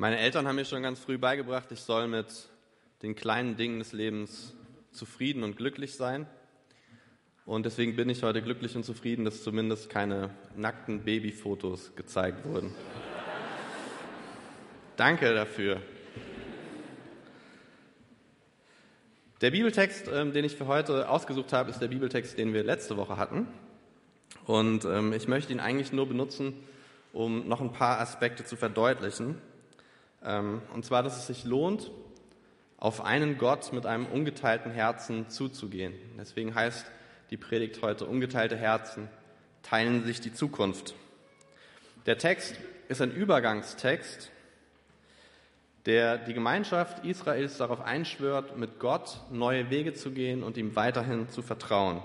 Meine Eltern haben mir schon ganz früh beigebracht, ich soll mit den kleinen Dingen des Lebens zufrieden und glücklich sein. Und deswegen bin ich heute glücklich und zufrieden, dass zumindest keine nackten Babyfotos gezeigt wurden. Danke dafür. Der Bibeltext, ähm, den ich für heute ausgesucht habe, ist der Bibeltext, den wir letzte Woche hatten. Und ähm, ich möchte ihn eigentlich nur benutzen, um noch ein paar Aspekte zu verdeutlichen. Ähm, und zwar, dass es sich lohnt, auf einen Gott mit einem ungeteilten Herzen zuzugehen. Deswegen heißt die Predigt heute ungeteilte Herzen teilen sich die Zukunft. Der Text ist ein Übergangstext der die Gemeinschaft Israels darauf einschwört, mit Gott neue Wege zu gehen und ihm weiterhin zu vertrauen.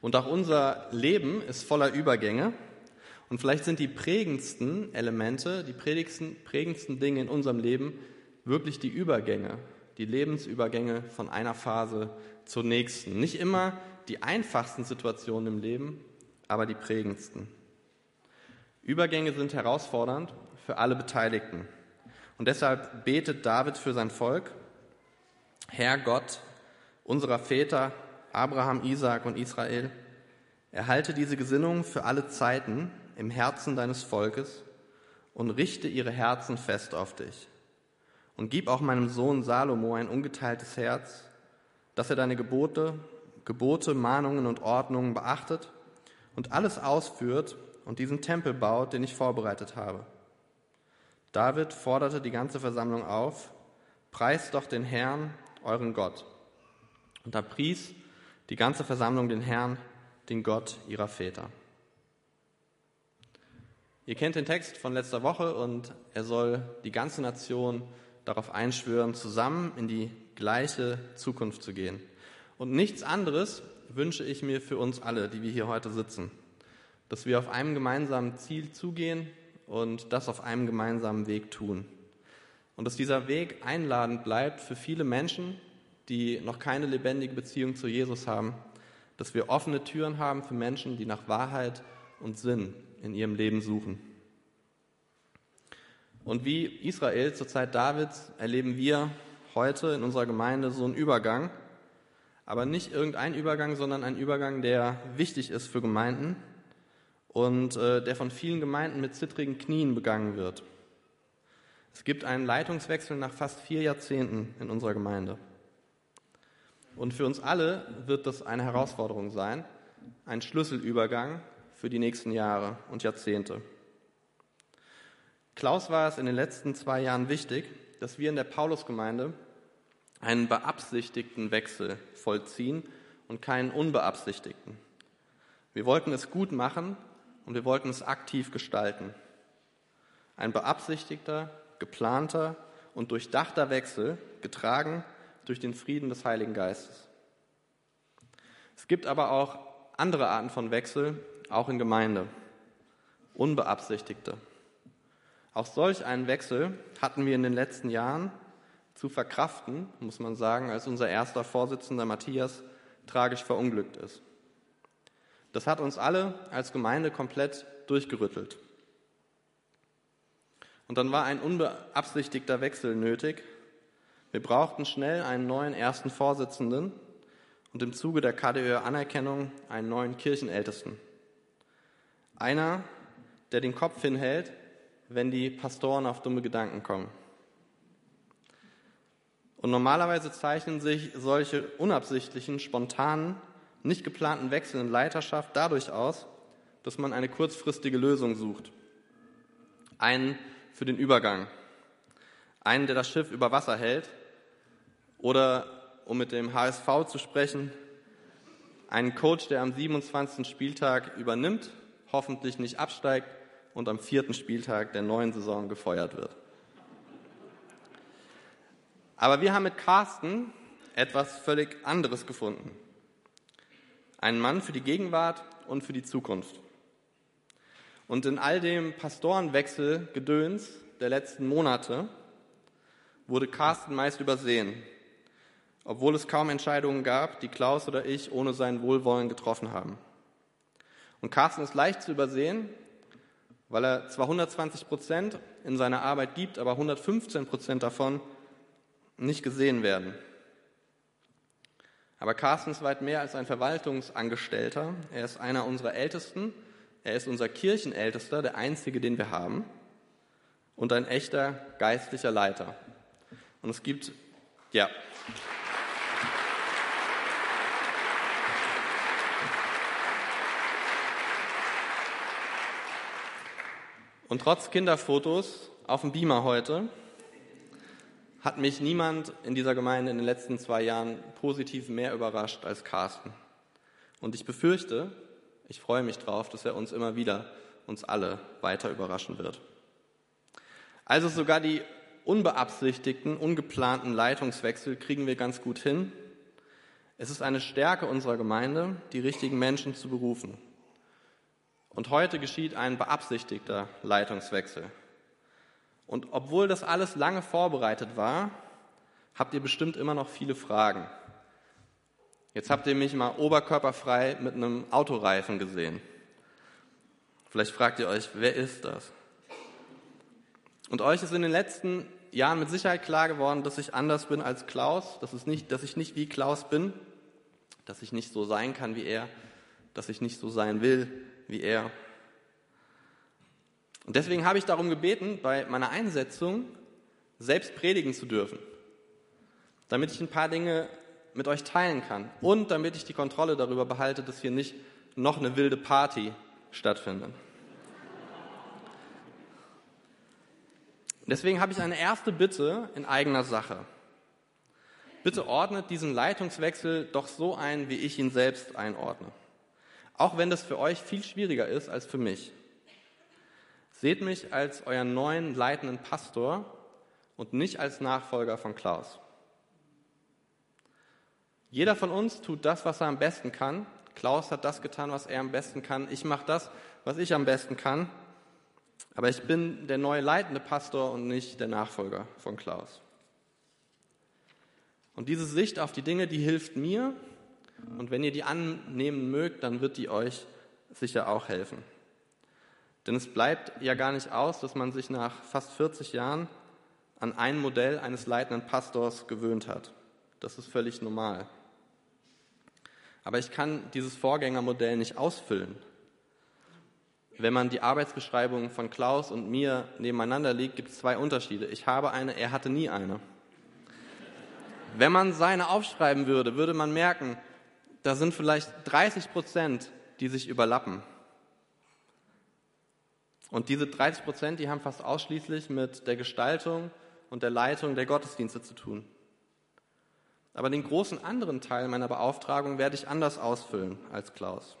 Und auch unser Leben ist voller Übergänge. Und vielleicht sind die prägendsten Elemente, die prägendsten, prägendsten Dinge in unserem Leben wirklich die Übergänge, die Lebensübergänge von einer Phase zur nächsten. Nicht immer die einfachsten Situationen im Leben, aber die prägendsten. Übergänge sind herausfordernd für alle Beteiligten. Und deshalb betet David für sein Volk, Herr Gott unserer Väter, Abraham, Isaak und Israel, erhalte diese Gesinnung für alle Zeiten im Herzen deines Volkes und richte ihre Herzen fest auf dich. Und gib auch meinem Sohn Salomo ein ungeteiltes Herz, dass er deine Gebote, Gebote, Mahnungen und Ordnungen beachtet und alles ausführt und diesen Tempel baut, den ich vorbereitet habe. David forderte die ganze Versammlung auf, preist doch den Herrn, euren Gott. Und da pries die ganze Versammlung den Herrn, den Gott ihrer Väter. Ihr kennt den Text von letzter Woche und er soll die ganze Nation darauf einschwören, zusammen in die gleiche Zukunft zu gehen. Und nichts anderes wünsche ich mir für uns alle, die wir hier heute sitzen, dass wir auf einem gemeinsamen Ziel zugehen und das auf einem gemeinsamen Weg tun. Und dass dieser Weg einladend bleibt für viele Menschen, die noch keine lebendige Beziehung zu Jesus haben, dass wir offene Türen haben für Menschen, die nach Wahrheit und Sinn in ihrem Leben suchen. Und wie Israel zur Zeit Davids erleben wir heute in unserer Gemeinde so einen Übergang, aber nicht irgendein Übergang, sondern ein Übergang, der wichtig ist für Gemeinden und äh, der von vielen Gemeinden mit zittrigen Knien begangen wird. Es gibt einen Leitungswechsel nach fast vier Jahrzehnten in unserer Gemeinde. Und für uns alle wird das eine Herausforderung sein, ein Schlüsselübergang für die nächsten Jahre und Jahrzehnte. Klaus war es in den letzten zwei Jahren wichtig, dass wir in der Paulusgemeinde einen beabsichtigten Wechsel vollziehen und keinen unbeabsichtigten. Wir wollten es gut machen und wir wollten es aktiv gestalten. Ein beabsichtigter, geplanter und durchdachter Wechsel, getragen durch den Frieden des Heiligen Geistes. Es gibt aber auch andere Arten von Wechsel, auch in Gemeinde, unbeabsichtigte. Auch solch einen Wechsel hatten wir in den letzten Jahren zu verkraften, muss man sagen, als unser erster Vorsitzender Matthias tragisch verunglückt ist. Das hat uns alle als Gemeinde komplett durchgerüttelt. Und dann war ein unbeabsichtigter Wechsel nötig. Wir brauchten schnell einen neuen ersten Vorsitzenden und im Zuge der KDÖ-Anerkennung einen neuen Kirchenältesten. Einer, der den Kopf hinhält, wenn die Pastoren auf dumme Gedanken kommen. Und normalerweise zeichnen sich solche unabsichtlichen, spontanen nicht geplanten Wechsel in Leiterschaft dadurch aus, dass man eine kurzfristige Lösung sucht. Einen für den Übergang. Einen, der das Schiff über Wasser hält. Oder, um mit dem HSV zu sprechen, einen Coach, der am 27. Spieltag übernimmt, hoffentlich nicht absteigt und am vierten Spieltag der neuen Saison gefeuert wird. Aber wir haben mit Carsten etwas völlig anderes gefunden. Ein Mann für die Gegenwart und für die Zukunft. Und in all dem Pastorenwechsel Gedöns der letzten Monate wurde Carsten meist übersehen, obwohl es kaum Entscheidungen gab, die Klaus oder ich ohne sein Wohlwollen getroffen haben. Und Carsten ist leicht zu übersehen, weil er zwar 120 Prozent in seiner Arbeit gibt, aber 115 Prozent davon nicht gesehen werden. Aber Carsten ist weit mehr als ein Verwaltungsangestellter. Er ist einer unserer Ältesten. Er ist unser Kirchenältester, der einzige, den wir haben. Und ein echter geistlicher Leiter. Und es gibt, ja. Und trotz Kinderfotos auf dem Beamer heute hat mich niemand in dieser Gemeinde in den letzten zwei Jahren positiv mehr überrascht als Carsten. Und ich befürchte, ich freue mich drauf, dass er uns immer wieder, uns alle weiter überraschen wird. Also sogar die unbeabsichtigten, ungeplanten Leitungswechsel kriegen wir ganz gut hin. Es ist eine Stärke unserer Gemeinde, die richtigen Menschen zu berufen. Und heute geschieht ein beabsichtigter Leitungswechsel. Und obwohl das alles lange vorbereitet war, habt ihr bestimmt immer noch viele Fragen. Jetzt habt ihr mich mal oberkörperfrei mit einem Autoreifen gesehen. Vielleicht fragt ihr euch, wer ist das? Und euch ist in den letzten Jahren mit Sicherheit klar geworden, dass ich anders bin als Klaus, dass, es nicht, dass ich nicht wie Klaus bin, dass ich nicht so sein kann wie er, dass ich nicht so sein will wie er. Und deswegen habe ich darum gebeten, bei meiner Einsetzung selbst predigen zu dürfen, damit ich ein paar Dinge mit euch teilen kann und damit ich die Kontrolle darüber behalte, dass hier nicht noch eine wilde Party stattfindet. Deswegen habe ich eine erste Bitte in eigener Sache. Bitte ordnet diesen Leitungswechsel doch so ein, wie ich ihn selbst einordne. Auch wenn das für euch viel schwieriger ist als für mich. Seht mich als euren neuen leitenden Pastor und nicht als Nachfolger von Klaus. Jeder von uns tut das, was er am besten kann. Klaus hat das getan, was er am besten kann. Ich mache das, was ich am besten kann. Aber ich bin der neue leitende Pastor und nicht der Nachfolger von Klaus. Und diese Sicht auf die Dinge, die hilft mir. Und wenn ihr die annehmen mögt, dann wird die euch sicher auch helfen. Denn es bleibt ja gar nicht aus, dass man sich nach fast 40 Jahren an ein Modell eines leitenden Pastors gewöhnt hat. Das ist völlig normal. Aber ich kann dieses Vorgängermodell nicht ausfüllen. Wenn man die Arbeitsbeschreibung von Klaus und mir nebeneinander legt, gibt es zwei Unterschiede. Ich habe eine, er hatte nie eine. Wenn man seine aufschreiben würde, würde man merken, da sind vielleicht 30 Prozent, die sich überlappen. Und diese 30 Prozent, die haben fast ausschließlich mit der Gestaltung und der Leitung der Gottesdienste zu tun. Aber den großen anderen Teil meiner Beauftragung werde ich anders ausfüllen als Klaus.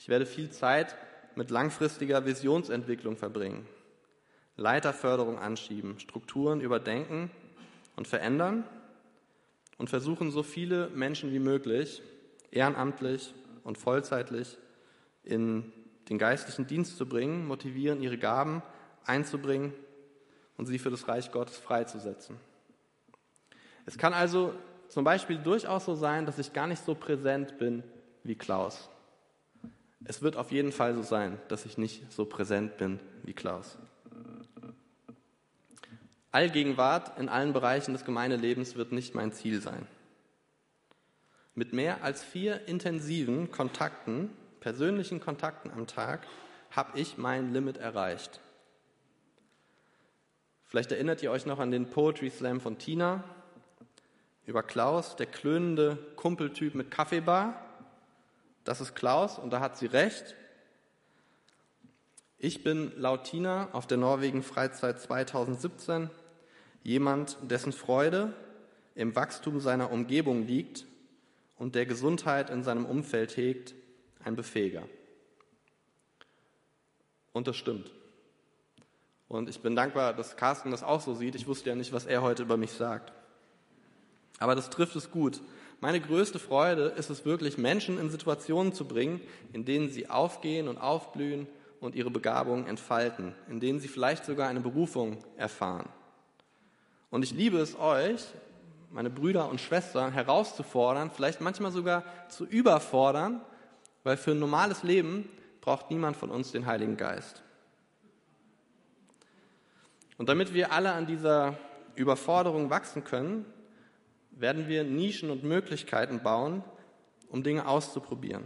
Ich werde viel Zeit mit langfristiger Visionsentwicklung verbringen, Leiterförderung anschieben, Strukturen überdenken und verändern und versuchen, so viele Menschen wie möglich ehrenamtlich und vollzeitlich in den geistlichen Dienst zu bringen, motivieren, ihre Gaben einzubringen und sie für das Reich Gottes freizusetzen. Es kann also zum Beispiel durchaus so sein, dass ich gar nicht so präsent bin wie Klaus. Es wird auf jeden Fall so sein, dass ich nicht so präsent bin wie Klaus. Allgegenwart in allen Bereichen des Gemeindelebens wird nicht mein Ziel sein. Mit mehr als vier intensiven Kontakten persönlichen Kontakten am Tag habe ich mein Limit erreicht. Vielleicht erinnert ihr euch noch an den Poetry Slam von Tina über Klaus, der klönende Kumpeltyp mit Kaffeebar. Das ist Klaus und da hat sie recht. Ich bin laut Tina auf der Norwegen Freizeit 2017 jemand, dessen Freude im Wachstum seiner Umgebung liegt und der Gesundheit in seinem Umfeld hegt ein Befähiger. Und das stimmt. Und ich bin dankbar, dass Carsten das auch so sieht. Ich wusste ja nicht, was er heute über mich sagt. Aber das trifft es gut. Meine größte Freude ist es wirklich, Menschen in Situationen zu bringen, in denen sie aufgehen und aufblühen und ihre Begabungen entfalten, in denen sie vielleicht sogar eine Berufung erfahren. Und ich liebe es euch, meine Brüder und Schwestern, herauszufordern, vielleicht manchmal sogar zu überfordern weil für ein normales Leben braucht niemand von uns den Heiligen Geist. Und damit wir alle an dieser Überforderung wachsen können, werden wir Nischen und Möglichkeiten bauen, um Dinge auszuprobieren.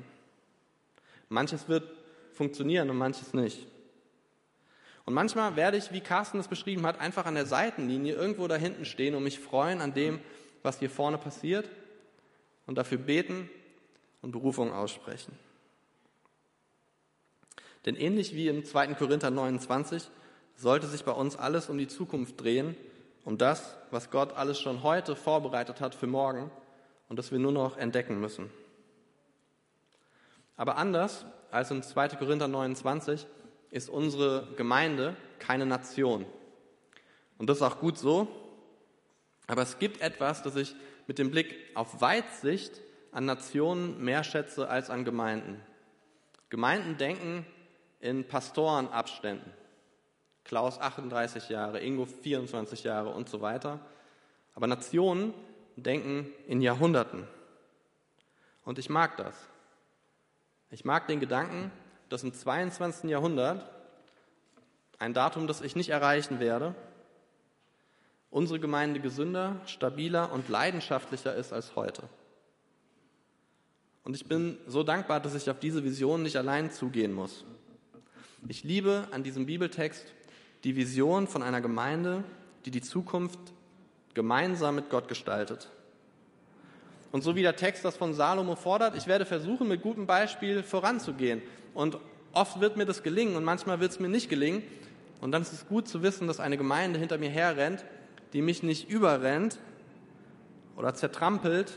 Manches wird funktionieren und manches nicht. Und manchmal werde ich, wie Carsten es beschrieben hat, einfach an der Seitenlinie irgendwo da hinten stehen und mich freuen an dem, was hier vorne passiert und dafür beten und Berufung aussprechen. Denn ähnlich wie im 2. Korinther 29 sollte sich bei uns alles um die Zukunft drehen, um das, was Gott alles schon heute vorbereitet hat für morgen und das wir nur noch entdecken müssen. Aber anders als im 2. Korinther 29 ist unsere Gemeinde keine Nation. Und das ist auch gut so. Aber es gibt etwas, das ich mit dem Blick auf Weitsicht an Nationen mehr schätze als an Gemeinden. Gemeinden denken in Pastorenabständen. Klaus 38 Jahre, Ingo 24 Jahre und so weiter. Aber Nationen denken in Jahrhunderten. Und ich mag das. Ich mag den Gedanken, dass im 22. Jahrhundert, ein Datum, das ich nicht erreichen werde, unsere Gemeinde gesünder, stabiler und leidenschaftlicher ist als heute. Und ich bin so dankbar, dass ich auf diese Vision nicht allein zugehen muss. Ich liebe an diesem Bibeltext die Vision von einer Gemeinde, die die Zukunft gemeinsam mit Gott gestaltet. Und so wie der Text das von Salomo fordert, ich werde versuchen, mit gutem Beispiel voranzugehen. Und oft wird mir das gelingen und manchmal wird es mir nicht gelingen. Und dann ist es gut zu wissen, dass eine Gemeinde hinter mir herrennt, die mich nicht überrennt oder zertrampelt,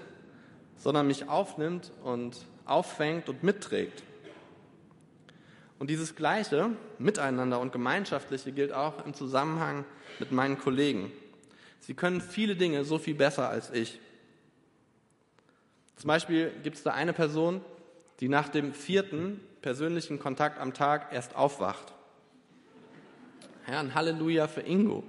sondern mich aufnimmt und auffängt und mitträgt. Und dieses Gleiche, Miteinander und Gemeinschaftliche, gilt auch im Zusammenhang mit meinen Kollegen. Sie können viele Dinge so viel besser als ich. Zum Beispiel gibt es da eine Person, die nach dem vierten persönlichen Kontakt am Tag erst aufwacht. Ja, ein Halleluja für Ingo.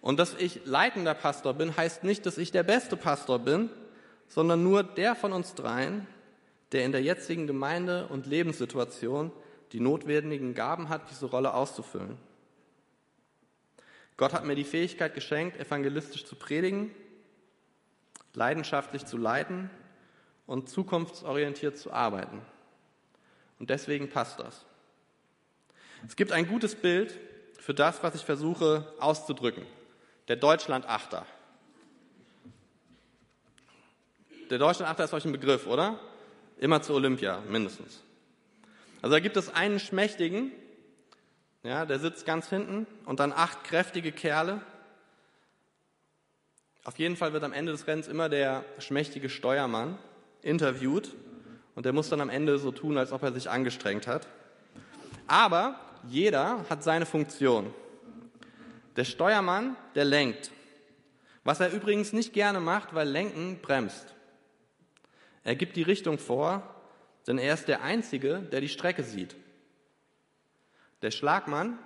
Und dass ich leitender Pastor bin, heißt nicht, dass ich der beste Pastor bin, sondern nur der von uns dreien, der in der jetzigen Gemeinde und Lebenssituation die notwendigen Gaben hat, diese Rolle auszufüllen. Gott hat mir die Fähigkeit geschenkt, evangelistisch zu predigen, leidenschaftlich zu leiten und zukunftsorientiert zu arbeiten. Und deswegen passt das. Es gibt ein gutes Bild für das, was ich versuche auszudrücken. Der Deutschland-Achter. Der Deutschland-Achter ist euch ein Begriff, oder? Immer zu Olympia, mindestens. Also da gibt es einen Schmächtigen, ja, der sitzt ganz hinten und dann acht kräftige Kerle. Auf jeden Fall wird am Ende des Rennens immer der schmächtige Steuermann interviewt und der muss dann am Ende so tun, als ob er sich angestrengt hat. Aber jeder hat seine Funktion. Der Steuermann, der lenkt. Was er übrigens nicht gerne macht, weil Lenken bremst. Er gibt die Richtung vor, denn er ist der Einzige, der die Strecke sieht. Der Schlagmann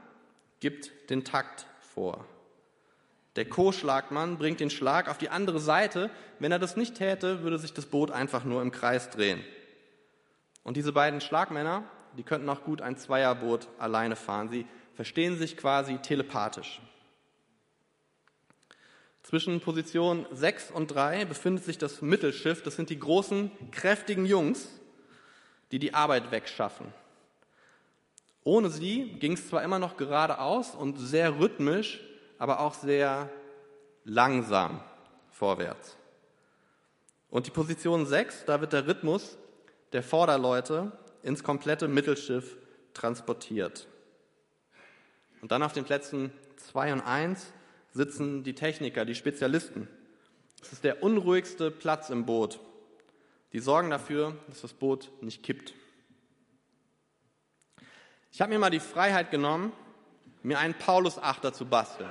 gibt den Takt vor. Der Co-Schlagmann bringt den Schlag auf die andere Seite. Wenn er das nicht täte, würde sich das Boot einfach nur im Kreis drehen. Und diese beiden Schlagmänner, die könnten auch gut ein Zweierboot alleine fahren. Sie verstehen sich quasi telepathisch. Zwischen Position 6 und 3 befindet sich das Mittelschiff. Das sind die großen, kräftigen Jungs, die die Arbeit wegschaffen. Ohne sie ging es zwar immer noch geradeaus und sehr rhythmisch, aber auch sehr langsam vorwärts. Und die Position 6, da wird der Rhythmus der Vorderleute ins komplette Mittelschiff transportiert. Und dann auf den Plätzen 2 und 1 sitzen die Techniker, die Spezialisten. Es ist der unruhigste Platz im Boot. Die sorgen dafür, dass das Boot nicht kippt. Ich habe mir mal die Freiheit genommen, mir einen Paulus-Achter zu basteln.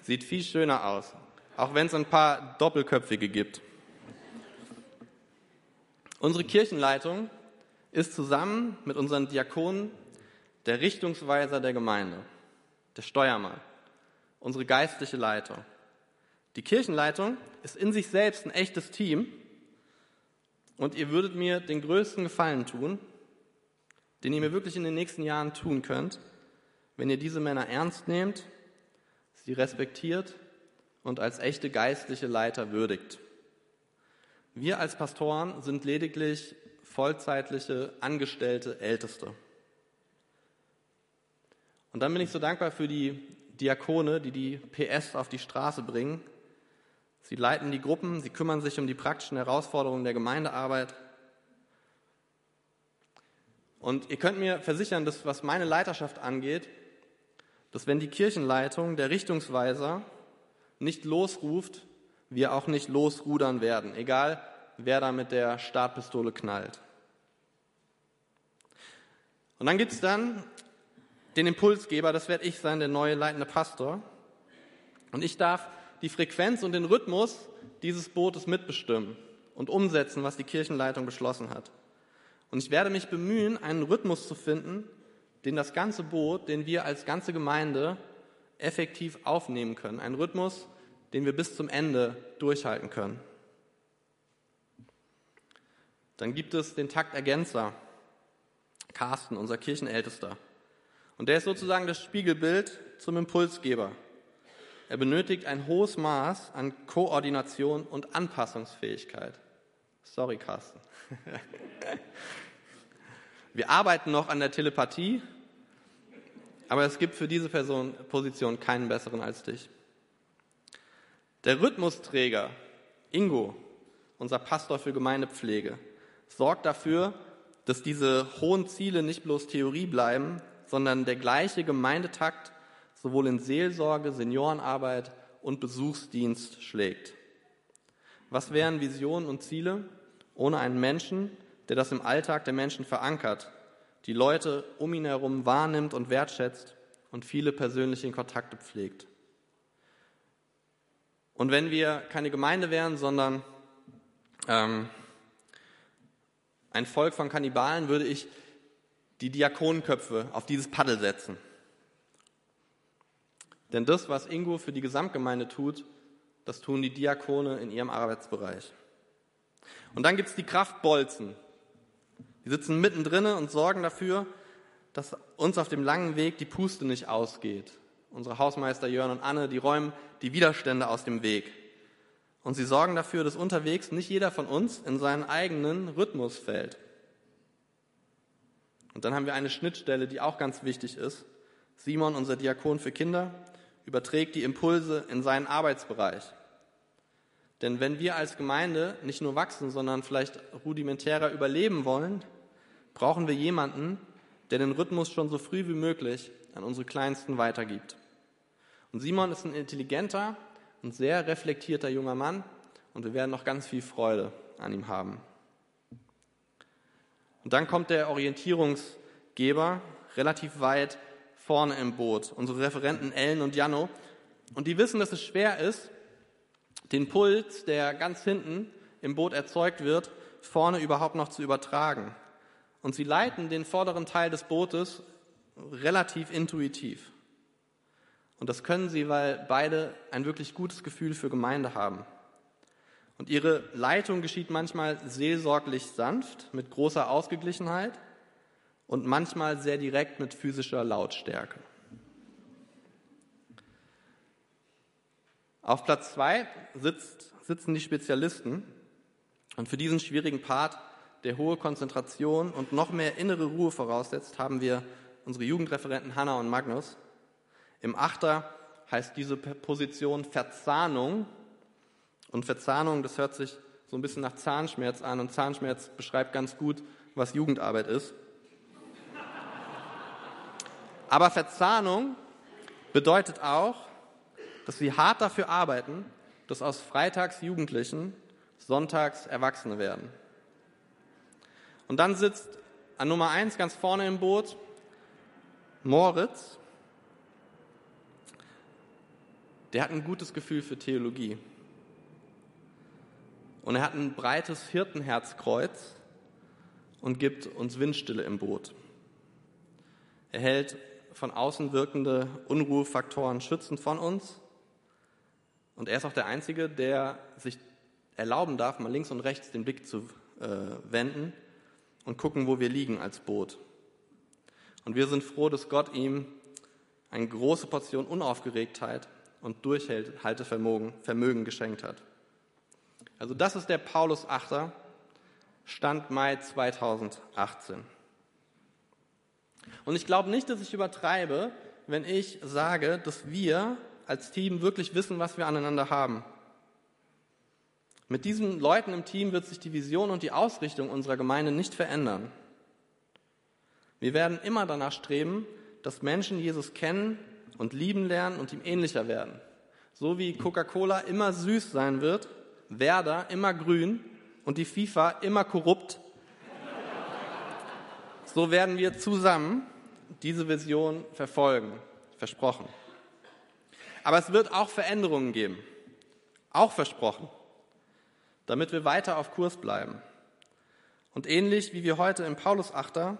Sieht viel schöner aus, auch wenn es ein paar Doppelköpfige gibt. Unsere Kirchenleitung ist zusammen mit unseren Diakonen der Richtungsweiser der Gemeinde, der Steuermann, unsere geistliche Leitung. Die Kirchenleitung ist in sich selbst ein echtes Team und ihr würdet mir den größten Gefallen tun, den ihr mir wirklich in den nächsten Jahren tun könnt, wenn ihr diese Männer ernst nehmt, sie respektiert und als echte geistliche Leiter würdigt. Wir als Pastoren sind lediglich vollzeitliche, angestellte Älteste. Und dann bin ich so dankbar für die Diakone, die die PS auf die Straße bringen. Sie leiten die Gruppen, sie kümmern sich um die praktischen Herausforderungen der Gemeindearbeit. Und ihr könnt mir versichern, dass was meine Leiterschaft angeht, dass wenn die Kirchenleitung, der Richtungsweiser, nicht losruft, wir auch nicht losrudern werden, egal wer da mit der Startpistole knallt. Und dann gibt es dann den Impulsgeber, das werde ich sein, der neue leitende Pastor. Und ich darf die Frequenz und den Rhythmus dieses Bootes mitbestimmen und umsetzen, was die Kirchenleitung beschlossen hat. Und ich werde mich bemühen, einen Rhythmus zu finden, den das ganze Boot, den wir als ganze Gemeinde effektiv aufnehmen können. Ein Rhythmus, den wir bis zum Ende durchhalten können. Dann gibt es den Taktergänzer, Carsten, unser Kirchenältester. Und der ist sozusagen das Spiegelbild zum Impulsgeber. Er benötigt ein hohes Maß an Koordination und Anpassungsfähigkeit. Sorry, Carsten. Wir arbeiten noch an der Telepathie, aber es gibt für diese Person, Position keinen besseren als dich. Der Rhythmusträger, Ingo, unser Pastor für Gemeindepflege, sorgt dafür, dass diese hohen Ziele nicht bloß Theorie bleiben, sondern der gleiche Gemeindetakt sowohl in Seelsorge, Seniorenarbeit und Besuchsdienst schlägt. Was wären Visionen und Ziele ohne einen Menschen, der das im Alltag der Menschen verankert, die Leute um ihn herum wahrnimmt und wertschätzt und viele persönliche Kontakte pflegt? Und wenn wir keine Gemeinde wären, sondern ähm, ein Volk von Kannibalen, würde ich die Diakonenköpfe auf dieses Paddel setzen. Denn das, was Ingo für die Gesamtgemeinde tut, das tun die Diakone in ihrem Arbeitsbereich. Und dann gibt es die Kraftbolzen. Die sitzen mittendrin und sorgen dafür, dass uns auf dem langen Weg die Puste nicht ausgeht. Unsere Hausmeister Jörn und Anne, die räumen die Widerstände aus dem Weg. Und sie sorgen dafür, dass unterwegs nicht jeder von uns in seinen eigenen Rhythmus fällt. Und dann haben wir eine Schnittstelle, die auch ganz wichtig ist. Simon, unser Diakon für Kinder, überträgt die Impulse in seinen Arbeitsbereich. Denn wenn wir als Gemeinde nicht nur wachsen, sondern vielleicht rudimentärer überleben wollen, brauchen wir jemanden, der den Rhythmus schon so früh wie möglich an unsere Kleinsten weitergibt. Und Simon ist ein intelligenter und sehr reflektierter junger Mann und wir werden noch ganz viel Freude an ihm haben. Und dann kommt der Orientierungsgeber relativ weit vorne im Boot, unsere Referenten Ellen und Janno. Und die wissen, dass es schwer ist, den Puls, der ganz hinten im Boot erzeugt wird, vorne überhaupt noch zu übertragen. Und sie leiten den vorderen Teil des Bootes relativ intuitiv. Und das können sie, weil beide ein wirklich gutes Gefühl für Gemeinde haben. Und ihre Leitung geschieht manchmal seelsorglich sanft, mit großer Ausgeglichenheit und manchmal sehr direkt mit physischer Lautstärke. Auf Platz zwei sitzen die Spezialisten und für diesen schwierigen Part, der hohe Konzentration und noch mehr innere Ruhe voraussetzt, haben wir unsere Jugendreferenten Hanna und Magnus. Im Achter heißt diese Position Verzahnung und Verzahnung, das hört sich so ein bisschen nach Zahnschmerz an und Zahnschmerz beschreibt ganz gut, was Jugendarbeit ist. Aber Verzahnung bedeutet auch, dass wir hart dafür arbeiten, dass aus Freitags Jugendlichen Sonntags Erwachsene werden. Und dann sitzt an Nummer eins ganz vorne im Boot Moritz. Der hat ein gutes Gefühl für Theologie. Und er hat ein breites Hirtenherzkreuz und gibt uns Windstille im Boot. Er hält von außen wirkende Unruhefaktoren schützend von uns Und er ist auch der Einzige, der sich erlauben darf, mal links und rechts den Blick zu äh, wenden und gucken, wo wir liegen als Boot. Und wir sind froh, dass Gott ihm eine große Portion Unaufgeregtheit und Durchhaltevermögen Vermögen geschenkt hat. Also das ist der Paulus Achter, Stand Mai 2018. Und ich glaube nicht, dass ich übertreibe, wenn ich sage, dass wir als Team wirklich wissen, was wir aneinander haben. Mit diesen Leuten im Team wird sich die Vision und die Ausrichtung unserer Gemeinde nicht verändern. Wir werden immer danach streben, dass Menschen Jesus kennen und lieben lernen und ihm ähnlicher werden. So wie Coca-Cola immer süß sein wird, Werder immer grün und die FIFA immer korrupt, so werden wir zusammen diese Vision verfolgen. Versprochen. Aber es wird auch Veränderungen geben. Auch versprochen. Damit wir weiter auf Kurs bleiben. Und ähnlich wie wir heute im Paulusachter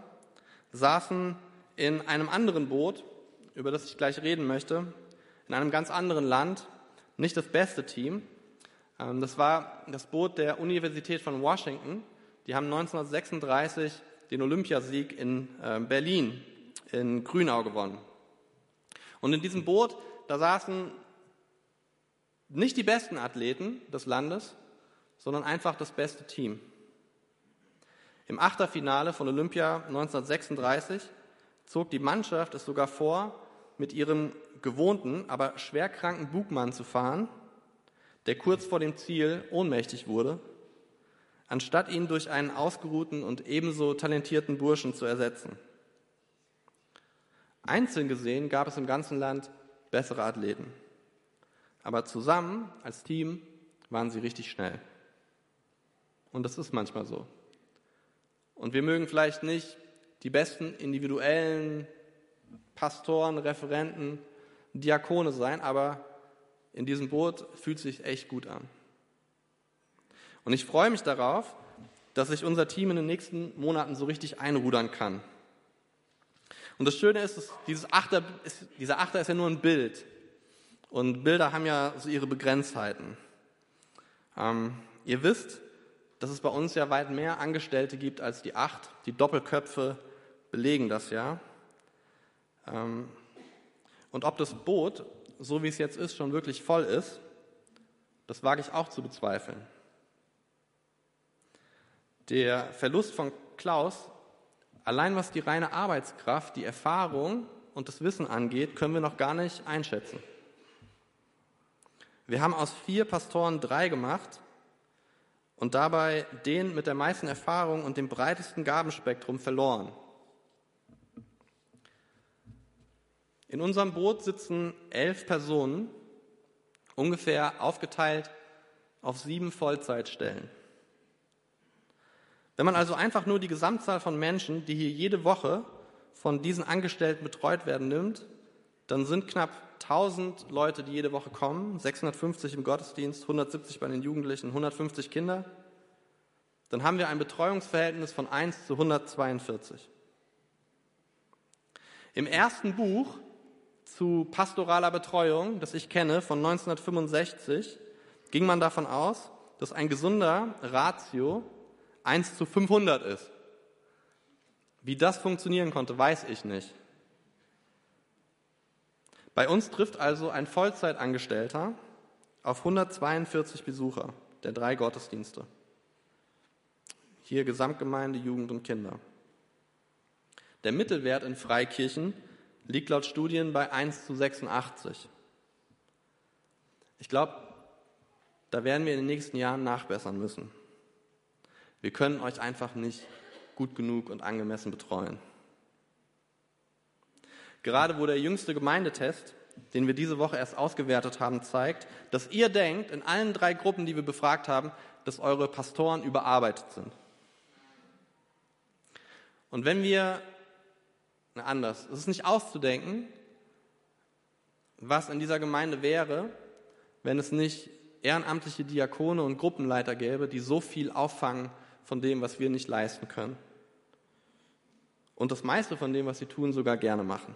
saßen in einem anderen Boot, über das ich gleich reden möchte, in einem ganz anderen Land, nicht das beste Team. Ähm, das war das Boot der Universität von Washington. Die haben 1936 den Olympiasieg in äh, Berlin, in Grünau gewonnen. Und in diesem Boot, da saßen nicht die besten Athleten des Landes, sondern einfach das beste Team. Im Achterfinale von Olympia 1936 zog die Mannschaft es sogar vor, mit ihrem gewohnten, aber schwerkranken Bugmann zu fahren, der kurz vor dem Ziel ohnmächtig wurde, anstatt ihn durch einen ausgeruhten und ebenso talentierten Burschen zu ersetzen. Einzeln gesehen gab es im ganzen Land bessere Athleten, aber zusammen als Team waren sie richtig schnell. Und das ist manchmal so. Und wir mögen vielleicht nicht die besten individuellen Pastoren, Referenten, Diakone sein, aber in diesem Boot fühlt sich echt gut an. Und ich freue mich darauf, dass sich unser Team in den nächsten Monaten so richtig einrudern kann. Und das Schöne ist, dass dieses Achter ist, dieser Achter ist ja nur ein Bild. Und Bilder haben ja so ihre Begrenztheiten. Ähm, ihr wisst, dass es bei uns ja weit mehr Angestellte gibt als die acht. Die Doppelköpfe belegen das ja. Ähm, und ob das Boot, so wie es jetzt ist, schon wirklich voll ist, das wage ich auch zu bezweifeln. Der Verlust von Klaus, allein was die reine Arbeitskraft, die Erfahrung und das Wissen angeht, können wir noch gar nicht einschätzen. Wir haben aus vier Pastoren drei gemacht und dabei den mit der meisten Erfahrung und dem breitesten Gabenspektrum verloren. In unserem Boot sitzen elf Personen, ungefähr aufgeteilt auf sieben Vollzeitstellen. Wenn man also einfach nur die Gesamtzahl von Menschen, die hier jede Woche von diesen Angestellten betreut werden, nimmt, dann sind knapp 1000 Leute, die jede Woche kommen, 650 im Gottesdienst, 170 bei den Jugendlichen, 150 Kinder. Dann haben wir ein Betreuungsverhältnis von 1 zu 142. Im ersten Buch zu pastoraler Betreuung, das ich kenne, von 1965, ging man davon aus, dass ein gesunder Ratio 1 zu 500 ist. Wie das funktionieren konnte, weiß ich nicht. Bei uns trifft also ein Vollzeitangestellter auf 142 Besucher der drei Gottesdienste. Hier Gesamtgemeinde, Jugend und Kinder. Der Mittelwert in Freikirchen liegt laut Studien bei 1 zu 86. Ich glaube, da werden wir in den nächsten Jahren nachbessern müssen. Wir können euch einfach nicht gut genug und angemessen betreuen. Gerade wo der jüngste Gemeindetest, den wir diese Woche erst ausgewertet haben, zeigt, dass ihr denkt, in allen drei Gruppen, die wir befragt haben, dass eure Pastoren überarbeitet sind. Und wenn wir, na anders, es ist nicht auszudenken, was in dieser Gemeinde wäre, wenn es nicht ehrenamtliche Diakone und Gruppenleiter gäbe, die so viel auffangen von dem, was wir nicht leisten können. Und das meiste von dem, was sie tun, sogar gerne machen.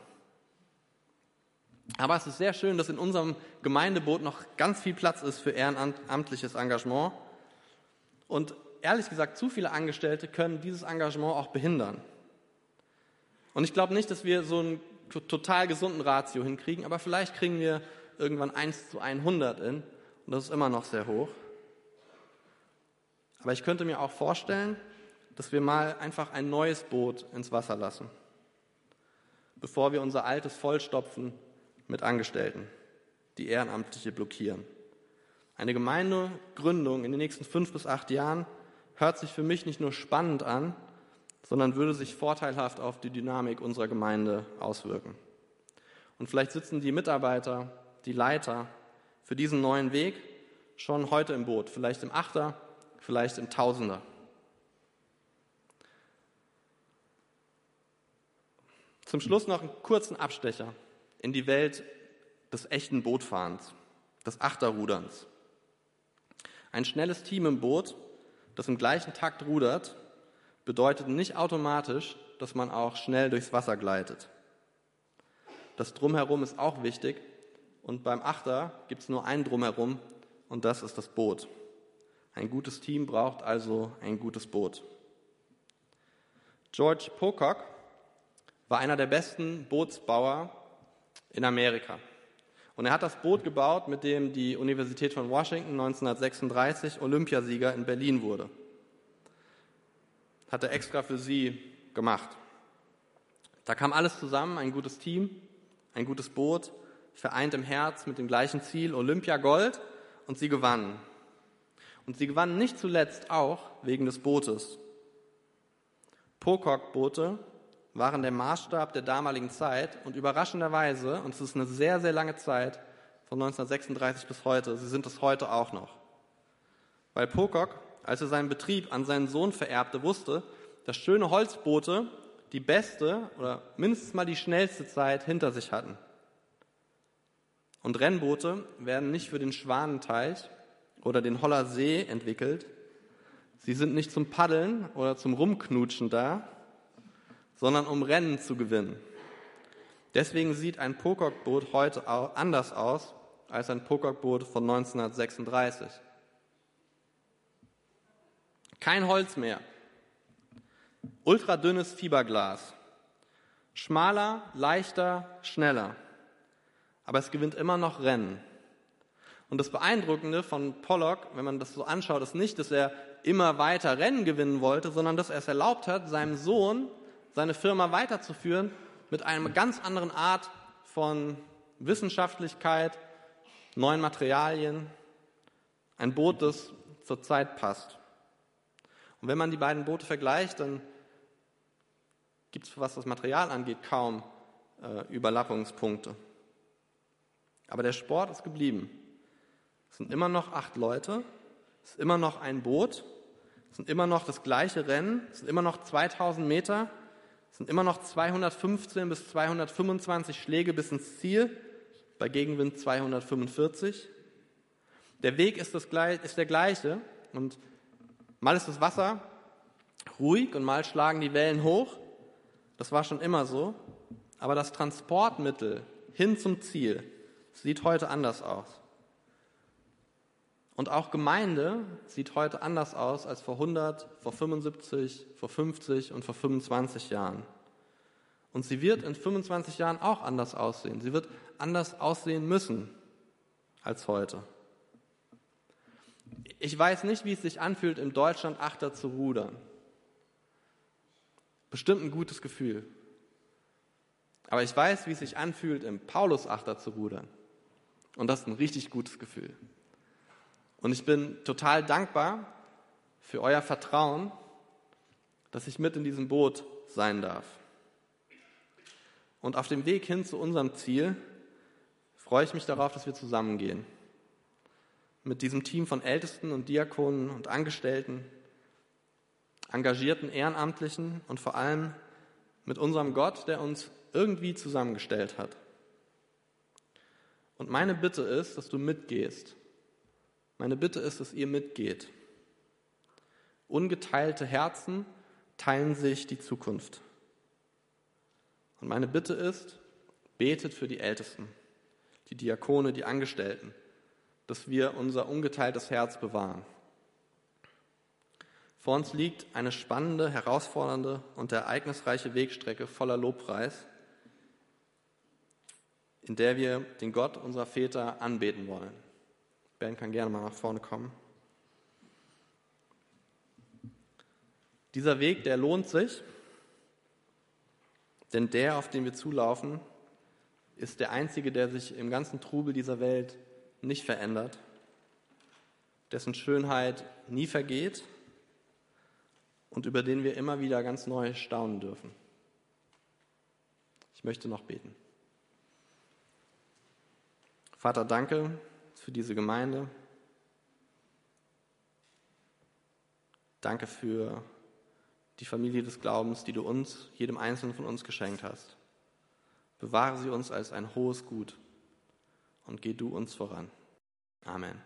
Aber es ist sehr schön, dass in unserem Gemeindeboot noch ganz viel Platz ist für ehrenamtliches Engagement. Und ehrlich gesagt, zu viele Angestellte können dieses Engagement auch behindern. Und ich glaube nicht, dass wir so einen total gesunden Ratio hinkriegen, aber vielleicht kriegen wir irgendwann 1 zu 100 in. Und das ist immer noch sehr hoch. Aber ich könnte mir auch vorstellen, dass wir mal einfach ein neues Boot ins Wasser lassen, bevor wir unser altes vollstopfen mit Angestellten, die Ehrenamtliche blockieren. Eine Gemeindegründung in den nächsten fünf bis acht Jahren hört sich für mich nicht nur spannend an, sondern würde sich vorteilhaft auf die Dynamik unserer Gemeinde auswirken. Und vielleicht sitzen die Mitarbeiter, die Leiter für diesen neuen Weg schon heute im Boot, vielleicht im Achter, vielleicht im Tausender. Zum Schluss noch einen kurzen Abstecher in die Welt des echten Bootfahrens, des Achterruderns. Ein schnelles Team im Boot, das im gleichen Takt rudert, bedeutet nicht automatisch, dass man auch schnell durchs Wasser gleitet. Das Drumherum ist auch wichtig und beim Achter gibt es nur ein Drumherum und das ist das Boot. Ein gutes Team braucht also ein gutes Boot. George Pocock war einer der besten Bootsbauer in Amerika. Und er hat das Boot gebaut, mit dem die Universität von Washington 1936 Olympiasieger in Berlin wurde hat er extra für sie gemacht. Da kam alles zusammen, ein gutes Team, ein gutes Boot, vereint im Herz mit dem gleichen Ziel, Olympia Gold, und sie gewannen. Und sie gewannen nicht zuletzt auch wegen des Bootes. Pocock-Boote waren der Maßstab der damaligen Zeit und überraschenderweise, und es ist eine sehr, sehr lange Zeit, von 1936 bis heute, sie sind es heute auch noch. Weil Pocock als er seinen Betrieb an seinen Sohn vererbte, wusste, dass schöne Holzboote die beste oder mindestens mal die schnellste Zeit hinter sich hatten. Und Rennboote werden nicht für den Schwanenteich oder den Holler See entwickelt. Sie sind nicht zum Paddeln oder zum Rumknutschen da, sondern um Rennen zu gewinnen. Deswegen sieht ein Pocock-Boot heute anders aus als ein Pocock-Boot von 1936. Kein Holz mehr. Ultradünnes Fiberglas. Schmaler, leichter, schneller. Aber es gewinnt immer noch Rennen. Und das Beeindruckende von Pollock, wenn man das so anschaut, ist nicht, dass er immer weiter Rennen gewinnen wollte, sondern dass er es erlaubt hat, seinem Sohn seine Firma weiterzuführen mit einer ganz anderen Art von Wissenschaftlichkeit, neuen Materialien, ein Boot, das zur Zeit passt. Und wenn man die beiden Boote vergleicht, dann gibt es, was das Material angeht, kaum äh, Überlappungspunkte. Aber der Sport ist geblieben. Es sind immer noch acht Leute, es ist immer noch ein Boot, es sind immer noch das gleiche Rennen, es sind immer noch 2000 Meter, es sind immer noch 215 bis 225 Schläge bis ins Ziel, bei Gegenwind 245. Der Weg ist, das, ist der gleiche und Mal ist das Wasser ruhig und mal schlagen die Wellen hoch. Das war schon immer so. Aber das Transportmittel hin zum Ziel sieht heute anders aus. Und auch Gemeinde sieht heute anders aus als vor 100, vor 75, vor 50 und vor 25 Jahren. Und sie wird in 25 Jahren auch anders aussehen. Sie wird anders aussehen müssen als heute. Ich weiß nicht, wie es sich anfühlt, in Deutschland Achter zu rudern. Bestimmt ein gutes Gefühl. Aber ich weiß, wie es sich anfühlt, im Paulus-Achter zu rudern. Und das ist ein richtig gutes Gefühl. Und ich bin total dankbar für euer Vertrauen, dass ich mit in diesem Boot sein darf. Und auf dem Weg hin zu unserem Ziel freue ich mich darauf, dass wir zusammengehen mit diesem Team von Ältesten und Diakonen und Angestellten, engagierten Ehrenamtlichen und vor allem mit unserem Gott, der uns irgendwie zusammengestellt hat. Und meine Bitte ist, dass du mitgehst. Meine Bitte ist, dass ihr mitgeht. Ungeteilte Herzen teilen sich die Zukunft. Und meine Bitte ist, betet für die Ältesten. die Diakone, die Angestellten, dass wir unser ungeteiltes Herz bewahren. Vor uns liegt eine spannende, herausfordernde und ereignisreiche Wegstrecke voller Lobpreis, in der wir den Gott unserer Väter anbeten wollen. Ben kann gerne mal nach vorne kommen. Dieser Weg, der lohnt sich, denn der, auf den wir zulaufen, ist der einzige, der sich im ganzen Trubel dieser Welt nicht verändert, dessen Schönheit nie vergeht und über den wir immer wieder ganz neu staunen dürfen. Ich möchte noch beten. Vater, danke für diese Gemeinde. Danke für die Familie des Glaubens, die du uns, jedem Einzelnen von uns geschenkt hast. Bewahre sie uns als ein hohes Gut und geh du uns voran. Amen.